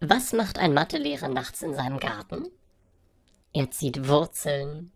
Was macht ein Mathelehrer nachts in seinem Garten? Er zieht Wurzeln.